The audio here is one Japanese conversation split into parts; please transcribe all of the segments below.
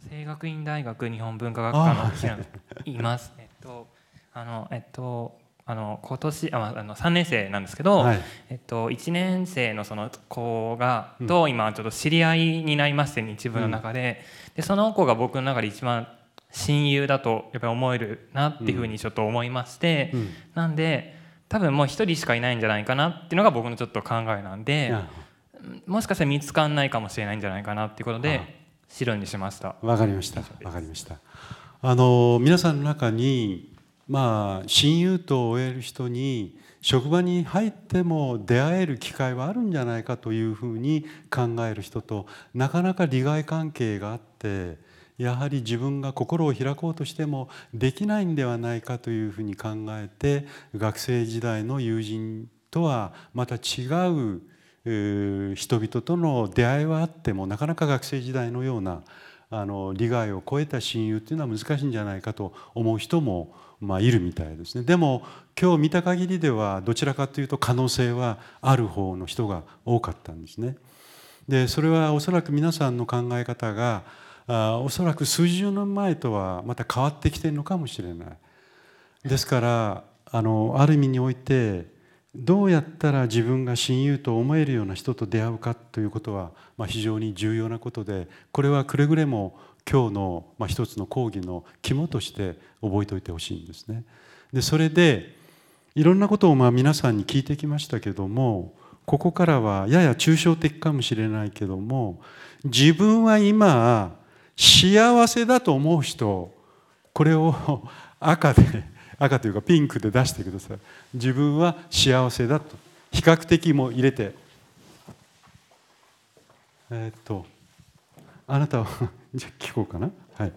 聖学院大学日本文化学科の平野います。えっとあのえっとあの今年ああの3年生なんですけど、はい。えっと1年生のその子がうん。と今ちょっと知り合いになりまして日部の中で、でその子が僕の中で一番親友だとやっぱり思えるなっていうふうにちょっと思いまして、うん。なんで多分もう一人しかいないんじゃないかなっていうのが僕のちょっと考えなんで。あもしかしたら見つかんないかもしれないんじゃないかなっていうことで白にしましたわかりました。わかりました。あの皆さんの中にまあ親友と追える人に職場に入っても出会える機会はあるんじゃないかというふうに考える人となかなか利害関係があってやはり自分が心を開こうとしてもできないんではないかというふうに考えて学生時代の友人とはまた違う人々との出会いはあってもなかなか学生時代のようなあの利害を超えた親友っていうのは難しいんじゃないかと思う人も、まあ、いるみたいですねでも今日見た限りではどちらかというと可能性はある方の人が多かったんですね。でそれはおそらく皆さんの考え方があおそらく数十年前とはまた変わってきているのかもしれない。ですからあのある意味においてどうやったら自分が親友と思えるような人と出会うかということは、非常に重要なことでこれはくれぐれも今日の、一つの講義の肝として覚えておいてほしいんですね。でそれでいろんなことをまあ皆さんに聞いてきましたけどもここからはやや抽象的かもしれないけども自分は今幸せだと思う人これを赤で赤というかピンクで出してください。自分は幸せだと。比較的も入れて。えーっとあなたは じゃあ聞こうかな。はい。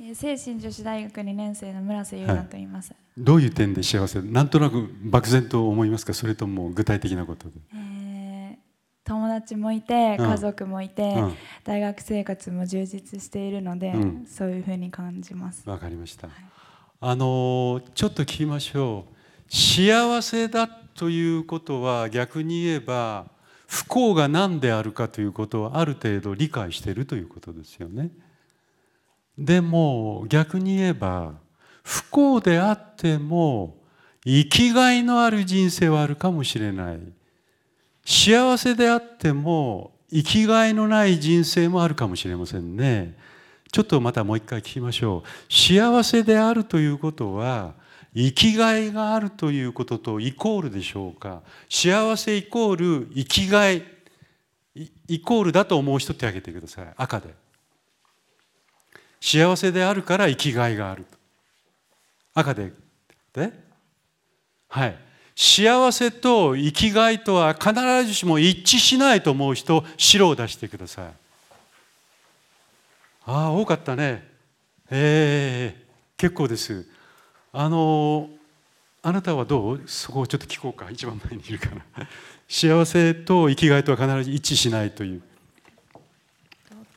えー聖心女子大学2年生の村瀬優奈と言います、どういう点で幸せ？なんとなく漠然と思いますか？それとも具体的なことで達もいてうん。家族もいて、うん。大学生活も充実しているので、うん。そういうふうに感じます。わかりました、あのちょっと聞きましょう。幸せだということは逆に言えば不幸が何であるかということはある程度理解しているということですよね。でも逆に言えば不幸であっても生きがいのある人生はあるかもしれない幸せであっても生きがいのない人生もあるかもしれませんね。ちょっとまたもう一回聞きましょう。幸せであるということは生きがいがあるということとイコールでしょうか？幸せイコール生きがいイコールだと思う人手挙げてください。赤で。幸せであるから生きがいがある赤で。で？はい。幸せと生きがいとは必ずしも一致しないと思う人白を出してください。ああ多かったね。ええ結構です。あのあなたはどう？そこをちょっと聞こうか。一番前にいるから。幸せと生きがいとは必ず一致しないという。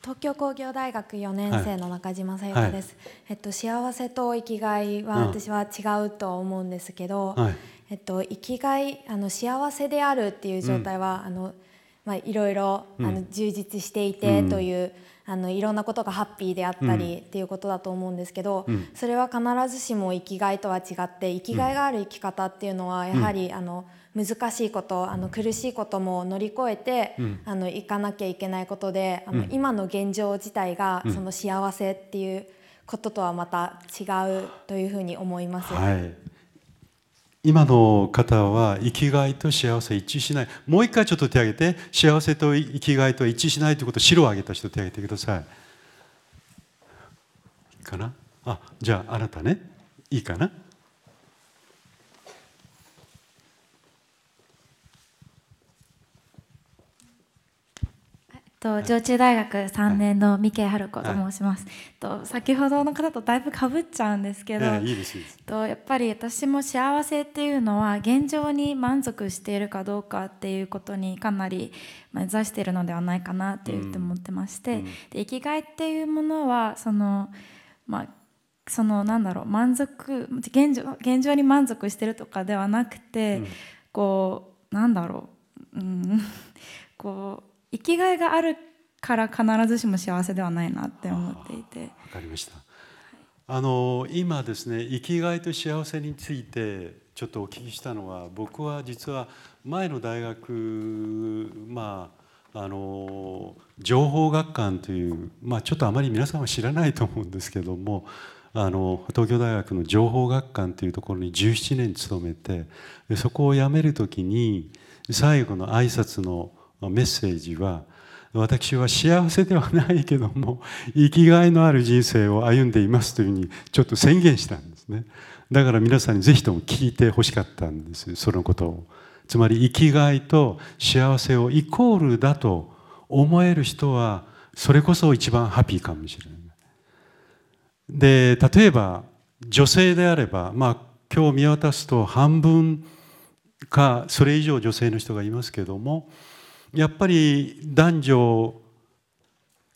東京工業大学4年生の中島さゆかです、えっと、幸せと生きがいはうん。私は違うと思うんですけど、はいえっと、生きがいあの幸せであるっていう状態は、あのまあ、いろいろ、あの充実していてという、あのいろんなことがハッピーであったりっていうことだと思うんですけど、うん。それは必ずしも生きがいとは違って生きがいがある生き方っていうのはやはり、あの難しいことあの苦しいことも乗り越えて、うん。あの行かなきゃいけないことであの、うん。今の現状自体が、うん。その幸せっていうこととはまた違うというふうに思います。はい今の方は生きがいと幸せ一致しない。もう一回ちょっと手を挙げて。幸せと生きがいとは一致しないということを白を挙げた人手を挙げてください。いいかな？あじゃああなたね。いいかな？と上中大学3年の三毛春子と申します、と先ほどの方とだいぶかぶっちゃうんですけど、ええいいですいいです。とやっぱり私も幸せっていうのは現状に満足しているかどうかっていうことにかなり目指しているのではないかなっていうふうに思ってまして、うんで生きがいっていうものはそのまあそのなんだろう満足現状現状に満足してるとかではなくて、こうなんだろう、うん、こう生きがいがあるから必ずしも幸せではないなって思っていてわかりました。あの今ですね生きがいと幸せについてちょっとお聞きしたのは僕は実は前の大学まああの情報学館というまあちょっとあまり皆さんは知らないと思うんですけどもあの東京大学の情報学館というところに17年勤めてそこを辞める時に最後の挨拶のメッセージは私は幸せではないけども生きがいのある人生を歩んでいますというふうにちょっと宣言したんですね。だから皆さんにぜひとも聞いてほしかったんですそのことをつまり生きがいと幸せをイコールだと思える人はそれこそ一番ハッピーかもしれない。で例えば女性であればまあ今日見渡すと半分かそれ以上女性の人がいますけどもやっぱり男女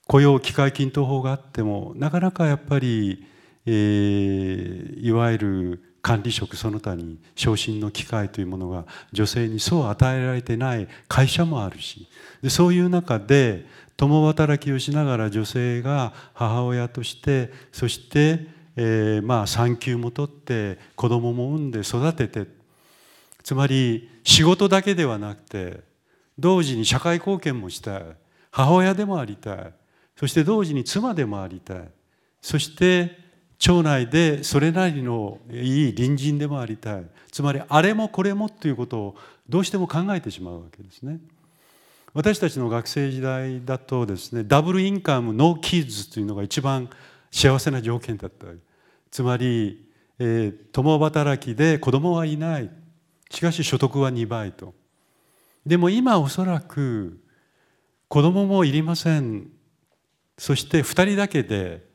雇用機会均等法があってもなかなかやっぱり、えー、いわゆる管理職その他に昇進の機会というものが女性にそう与えられてない会社もあるしでそういう中で共働きをしながら女性が母親としてそして、えー、まあ産休も取って子供も産んで育ててつまり仕事だけではなくて同時に社会貢献もしたい。母親でもありたい。そして同時に妻でもありたい。そして町内でそれなりのいい隣人でもありたい。つまりあれもこれもということをどうしても考えてしまうわけですね。私たちの学生時代だとですねダブルインカムノーキッズというのが一番幸せな条件だったつまり、えー、共働きで子供はいない。しかし所得は2倍と。でも今おそらく子供もいりません。そして2人だけで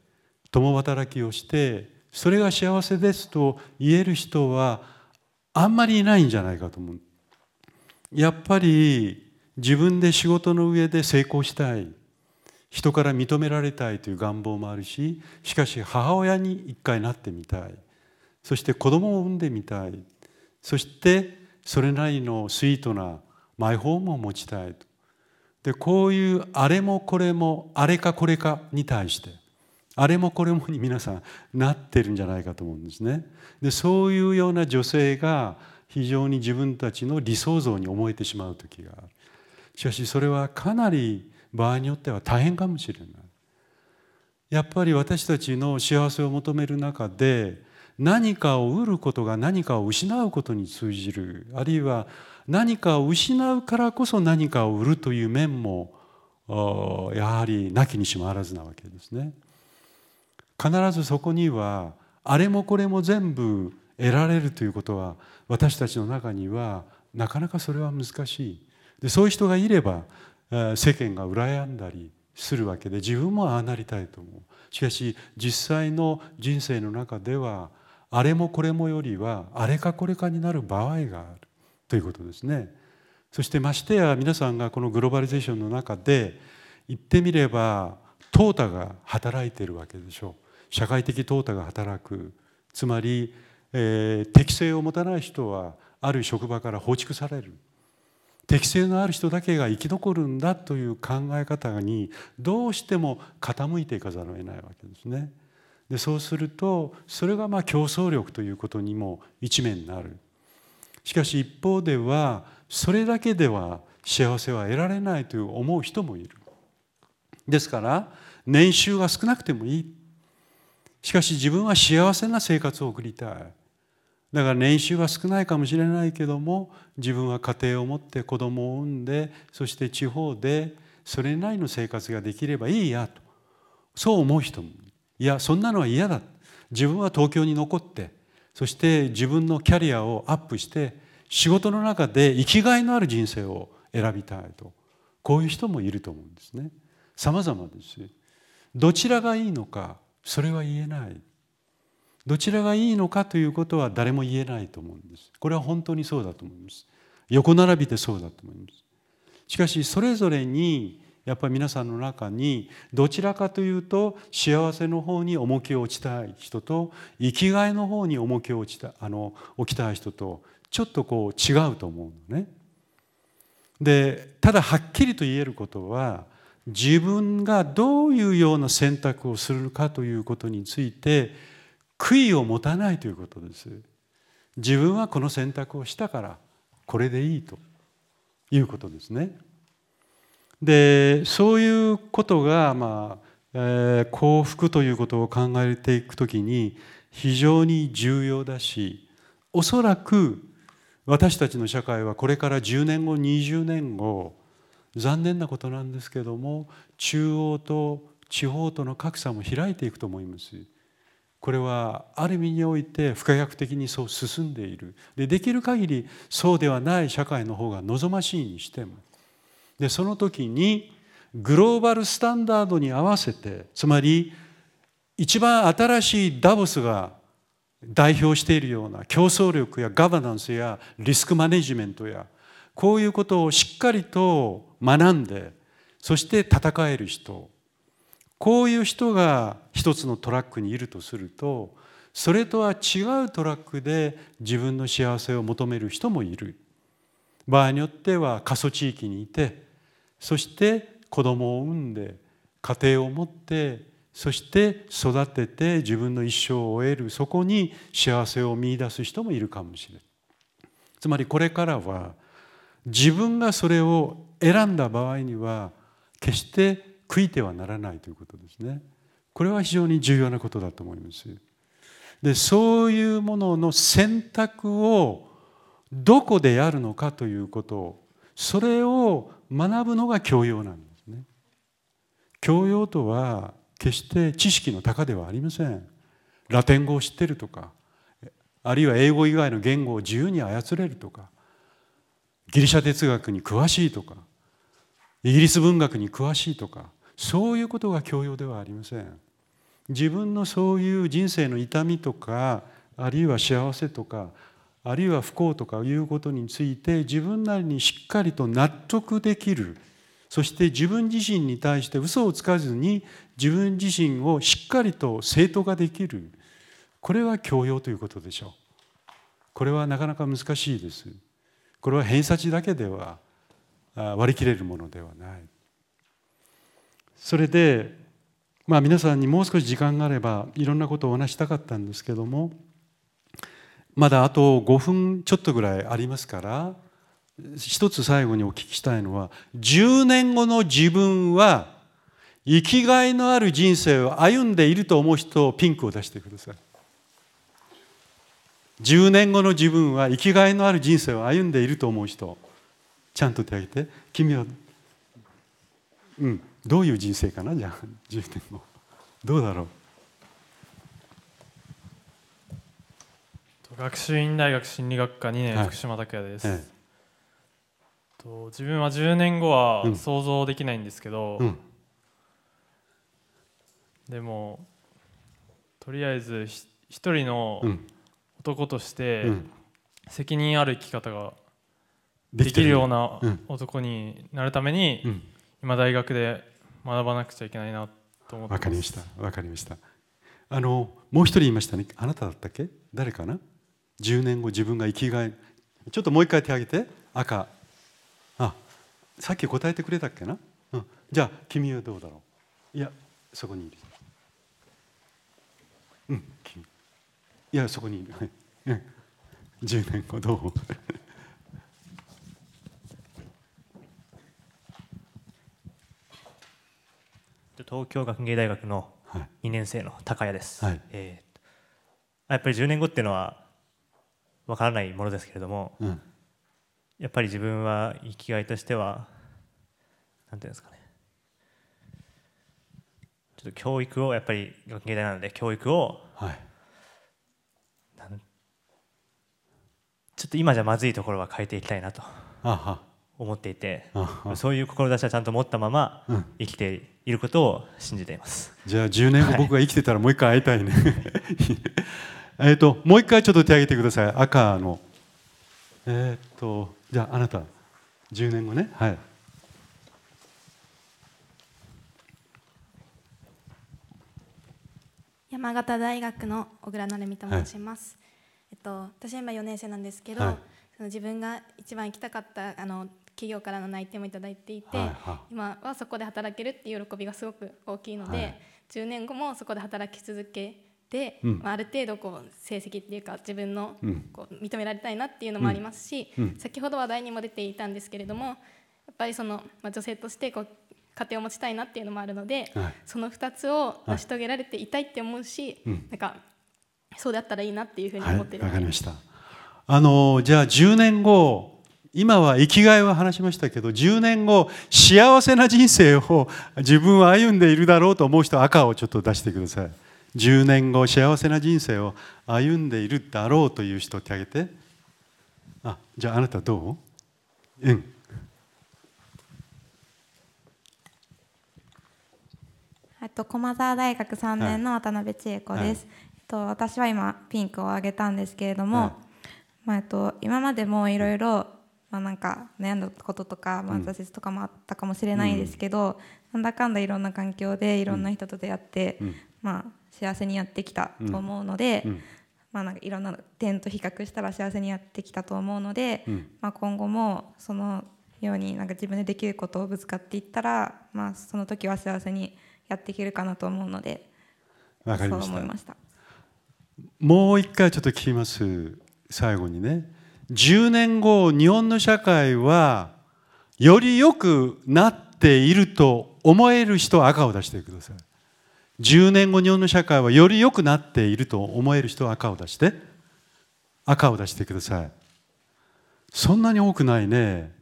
共働きをしてそれが幸せですと言える人はあんまりいないんじゃないかと思う。やっぱり自分で仕事の上で成功したい。人から認められたいという願望もあるししかし母親に一回なってみたい。そして子供を産んでみたい。そしてそれなりのスイートなマイホームを持ちたいと。でこういうあれもこれもあれかこれかに対してあれもこれもに皆さんなってるんじゃないかと思うんですね。でそういうような女性が非常に自分たちの理想像に思えてしまう時がある。しかしそれはかなり場合によっては大変かもしれない。やっぱり私たちの幸せを求める中で何かを得ることが何かを失うことに通じる。あるいは何かを失うからこそ何かを売るという面もやはりなきにしもあらずなわけですね。必ずそこにはあれもこれも全部得られるということは私たちの中にはなかなかそれは難しい。でそういう人がいれば世間が羨んだりするわけで自分もああなりたいと思う。しかし実際の人生の中ではあれもこれもよりはあれかこれかになる場合があるということですね。そしてましてや皆さんがこのグローバリゼーションの中で言ってみれば淘汰が働いてるわけでしょう。社会的淘汰が働く。つまり、えー、適性を持たない人はある職場から放逐される。適性のある人だけが生き残るんだという考え方にどうしても傾いていかざるを得ないわけですね。でそうするとそれがまあ競争力ということにも一面になる。しかし一方ではそれだけでは幸せは得られないという思う人もいる。ですから年収が少なくてもいい。しかし自分は幸せな生活を送りたい。だから年収は少ないかもしれないけども自分は家庭を持って子供を産んでそして地方でそれなりの生活ができればいいやとそう思う人もいいやそんなのは嫌だ。自分は東京に残ってそして自分のキャリアをアップして仕事の中で生きがいのある人生を選びたいと。こういう人もいると思うんですね。様々ですどちらがいいのかそれは言えない。どちらがいいのかということは誰も言えないと思うんです。これは本当にそうだと思います。横並びでそうだと思います。しかしそれぞれにやっぱり皆さんの中にどちらかというと幸せの方に重きを置きたい人と生きがいの方に重きを置きたあの置きたい人とちょっとこう違うと思うのね。でただはっきりと言えることは自分がどういうような選択をするかということについて悔いを持たないということです。自分はこの選択をしたからこれでいいということですね。でそういうことが、まあえー、幸福ということを考えていくときに非常に重要だしおそらく私たちの社会はこれから10年後20年後残念なことなんですけども中央と地方との格差も開いていくと思います。これはある意味において不可逆的にそう進んでいるでできる限りそうではない社会の方が望ましいにしてもでその時にグローバルスタンダードに合わせてつまり一番新しいダボスが代表しているような競争力やガバナンスやリスクマネジメントやこういうことをしっかりと学んでそして戦える人。こういう人が一つのトラックにいるとするとそれとは違うトラックで自分の幸せを求める人もいる。場合によっては過疎地域にいてそして子供を産んで家庭を持ってそして育てて自分の一生を終える。そこに幸せを見いだす人もいるかもしれない。つまりこれからは自分がそれを選んだ場合には決して悔いてはならないということですね。これは非常に重要なことだと思います。でそういうものの選択をどこでやるのかということそれを学ぶのが教養なんですね。教養とは決して知識の高ではありません。ラテン語を知ってるとかあるいは英語以外の言語を自由に操れるとかギリシャ哲学に詳しいとかイギリス文学に詳しいとかそういうことが教養ではありません。自分のそういう人生の痛みとかあるいは幸せとかあるいは不幸とかいうことについて自分なりにしっかりと納得できる。そして自分自身に対して嘘をつかずに自分自身をしっかりと正当化できる。これは教養ということでしょう。これはなかなか難しいです。これは偏差値だけでは割り切れるものではない。それでまあ皆さんにもう少し時間があればいろんなことをお話したかったんですけどもまだあと5分ちょっとぐらいありますから一つ最後にお聞きしたいのは10年後の自分は生きがいのある人生を歩んでいると思う人をピンクを出してください。10年後の自分は生きがいのある人生を歩んでいると思う人ちゃんと手を挙げて。君はうんどういう人生かな？じゃあ10年後。どうだろう？学習院大学心理学科2年、はい、福島拓也です、ええ、と自分は10年後は想像できないんですけど、うん、でもとりあえず一人の男として責任ある生き方ができる。ような男になるために今大学で学ばなくちゃいけないなと思ってわかりました。わかりました。あのもう一人いましたね。あなただったっけ？誰かな？10年後自分が生きがいちょっともう一回手挙げて。赤。あさっき答えてくれたっけな、うん、じゃあ君はどうだろう？いやそこにいる。うん君。いやそこにいる。10年後どう？東京学芸大学の2年生の高谷です、はい、えー、やっぱり10年後っていうのはわからないものですけれども、うん、やっぱり自分は生きがいとしてはなんていうんですかね。ちょっと教育をやっぱり学芸大なので教育を、はい、ちょっと今じゃまずいところは変えていきたいなと思っていてそういう志はちゃんと持ったまま生きていることを信じています、じゃあ10年後僕が生きてたらもう一回会いたいね えっともう一回ちょっと手挙げてください。赤の。えっ、とじゃああなた10年後ね。はい。山形大学の小倉成美と申します、はい、えっと、私は今4年生なんですけど、はい、自分が一番行きたかったあの企業からの内定もいただいていて、はい。はい、今はそこで働けるっていう喜びがすごく大きいので、はい、10年後もそこで働き続けて、うん、まあ、ある程度こう成績っていうか自分のこう認められたいなっていうのもありますし、うん、先ほど話題にも出ていたんですけれどもやっぱりその、まあ、女性としてこう家庭を持ちたいなっていうのもあるので、はい、その2つを成し遂げられていたいって思うし、はい、なんかそうだったらいいなっていうふうに思ってるわ、はい、かりました。あのじゃあ10年後今は生きがいは話しましたけど10年後幸せな人生を自分は歩んでいるだろうと思う人赤をちょっと出してください10年後幸せな人生を歩んでいるだろうという人ってあげてあじゃああなたどう？うん。えっと駒澤大学3年の渡辺千恵子です、はい、えっと、私は今ピンクをあげたんですけれども、はい、まあえっと、今までもいろいろまあ、なんか悩んだこととか、まあ、挫折とかもあったかもしれないですけど、うん、なんだかんだいろんな環境でいろんな人と出会って、うん、まあ、幸せにやってきたと思うので、うん、まあ、なんかいろんな点と比較したら幸せにやってきたと思うので、まあ、今後もそのようになんか自分でできることをぶつかっていったら、まあ、その時は幸せにやっていけるかなと思うのでそう思いました。もう一回ちょっと聞きます。最後にね。10年後日本の社会はより良くなっていると思える人は赤を出してください10年後日本の社会はより良くなっていると思える人は赤を出して赤を出してください。そんなに多くないね。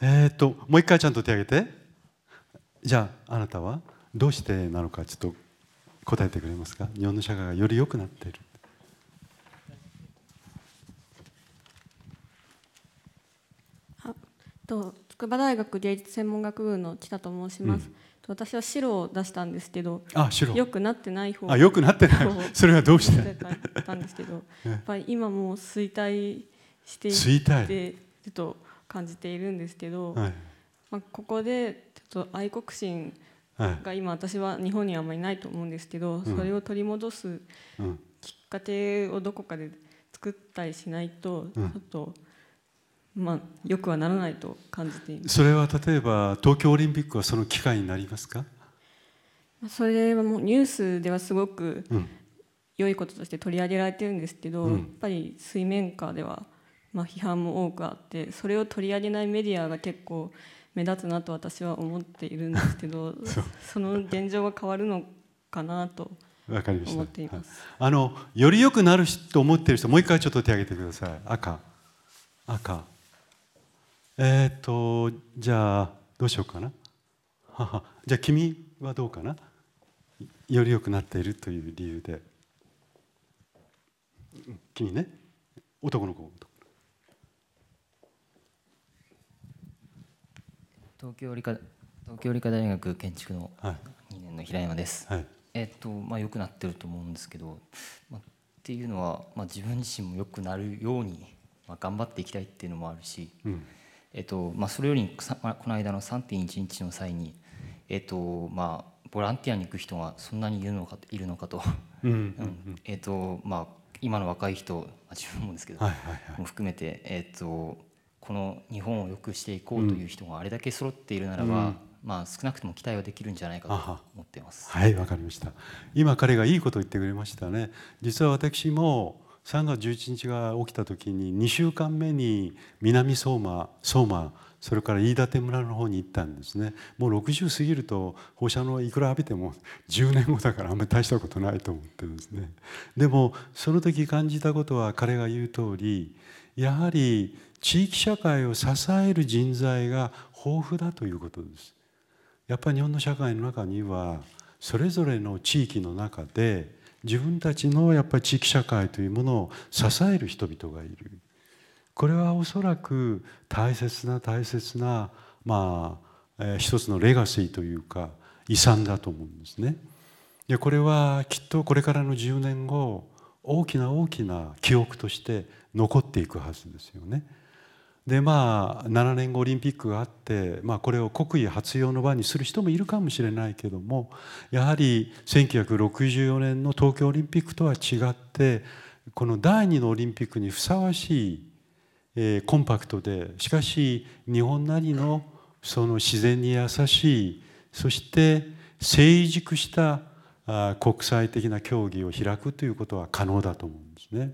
えっ、ともう一回ちゃんと手を挙げて。じゃああなたはどうしてなのかちょっと答えてくれますか？日本の社会がより良くなっている。筑波大学芸術専門学部の北と申します、うん、私は白を出したんですけどあ白。よくなってない方。あよくなってない。それはどうして？たんですけどやっぱり今も衰退していってちょっと感じているんですけど、はい、まあ、ここでちょっと愛国心が今私は日本にはあまりないと思うんですけど、それを取り戻すきっかけをどこかで作ったりしないとちょっと。まあ、よくはならないと感じています。それは例えば東京オリンピックはその機会になりますか？それはもうニュースではすごく良いこととして取り上げられてるんですけど、うん、やっぱり水面下ではまあ批判も多くあってそれを取り上げないメディアが結構目立つなと私は思っているんですけど その現状が変わるのかなと思っています。あのより良くなると思っている人もう一回ちょっと手を挙げてください。赤。赤えっ、ー、とじゃあどうしようかな？じゃあ君はどうかな？より良くなっているという理由で。君ね？男の子東京理科東京理科大学建築の2年の平山です、はい、えっとまあ良くなってると思うんですけど、まあ、っていうのは、まあ、自分自身も良くなるように、まあ、頑張っていきたいっていうのもあるし、うんえっとまあ、それよりこの間の3.1日の際に、えっとまあ、ボランティアに行く人がそんなにいるのかいるのかと、えっとまあ、今の若い人自分もですけど、はいはいはい、も含めて、えっと、この日本を良くしていこうという人があれだけ揃っているならば、うん、まあ、少なくとも期待はできるんじゃないかと思っています。はいわかりました。今彼がいいことを言ってくれましたね。実は私も3月11日が起きた時に2週間目に南相馬相馬それから飯舘村の方に行ったんですね。もう60過ぎると放射能いくら浴びても10年後だからあんまり大したことないと思ってるんですね。でもその時感じたことは彼が言う通りやはり地域社会を支える人材が豊富だということです。やっぱり日本の社会の中にはそれぞれの地域の中で自分たちのやっぱり地域社会というものを支える人々がいるこれはおそらく大切な大切なまあ、えー、一つのレガシーというか遺産だと思うんですね。でこれはきっとこれからの10年後大きな大きな記憶として残っていくはずですよね。でまあ7年後オリンピックがあって、まあ、これを国威発揚の場にする人もいるかもしれないけどもやはり1964年の東京オリンピックとは違ってこの第二のオリンピックにふさわしいえー、コンパクトでしかし日本なりのその自然に優しいそして成熟した国際的な協議を開くということは可能だと思うんですね。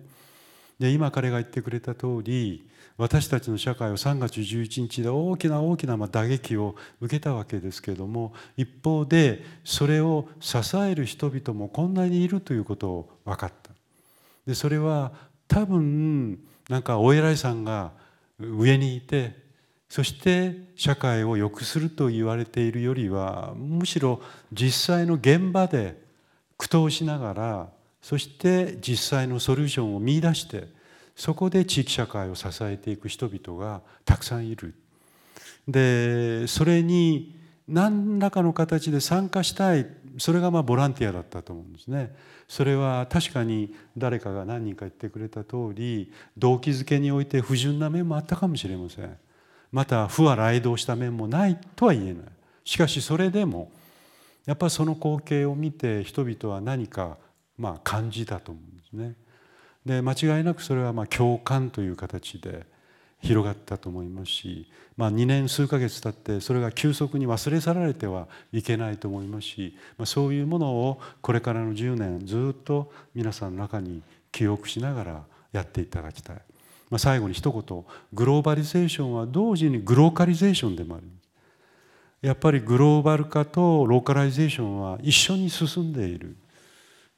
で今彼が言ってくれた通り私たちの社会は3月11日で大きな大きな打撃を受けたわけですけれども一方でそれを支える人々もこんなにいるということを分かった。でそれは多分なんかお偉いさんが上にいてそして社会を良くすると言われているよりはむしろ実際の現場で苦闘しながらそして実際のソリューションを見いだしてそこで地域社会を支えていく人々がたくさんいる。でそれに何らかの形で参加したいそれがまあボランティアだったと思うんですね。それは確かに誰かが何人か言ってくれた通り動機づけにおいて不純な面もあったかもしれません。また負は雷動した面もないとは言えないしかしそれでもやっぱりその光景を見て人々は何かまあ感じたと思うんですね。で間違いなくそれはま共感という形で広がったと思いますし、まあ、2年数ヶ月経ってそれが急速に忘れ去られてはいけないと思いますし、まあ、そういうものをこれからの10年ずっと皆さんの中に記憶しながらやっていただきたい。まあ、最後に一言グローバリゼーションは同時にグローカリゼーションでもあるやっぱりグローバル化とローカライゼーションは一緒に進んでいる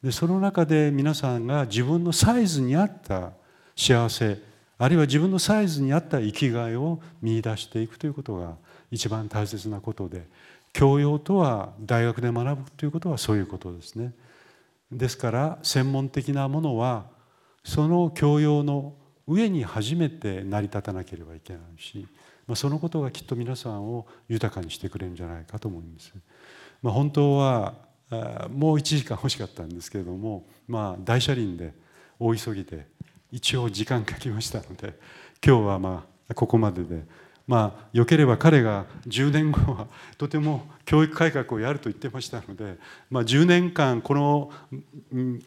でその中で皆さんが自分のサイズに合った幸せあるいは自分のサイズに合った生きがいを見出していくということが一番大切なことで教養とは大学で学ぶということはそういうことですね。ですから専門的なものはその教養の上に初めて成り立たなければいけないし、まあ、そのことがきっと皆さんを豊かにしてくれるんじゃないかと思います。まあ、本当はもう1時間欲しかったんですけれども、まあ、大車輪で大急ぎで一応時間かけましたので今日はまあここまででまあよければ彼が10年後はとても教育改革をやると言ってましたので、まあ、10年間この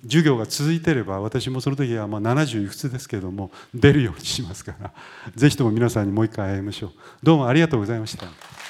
授業が続いていれば私もその時はまあ70いくつですけれども出るようにしますから是非とも皆さんにもう一回会いましょうどうもありがとうございました。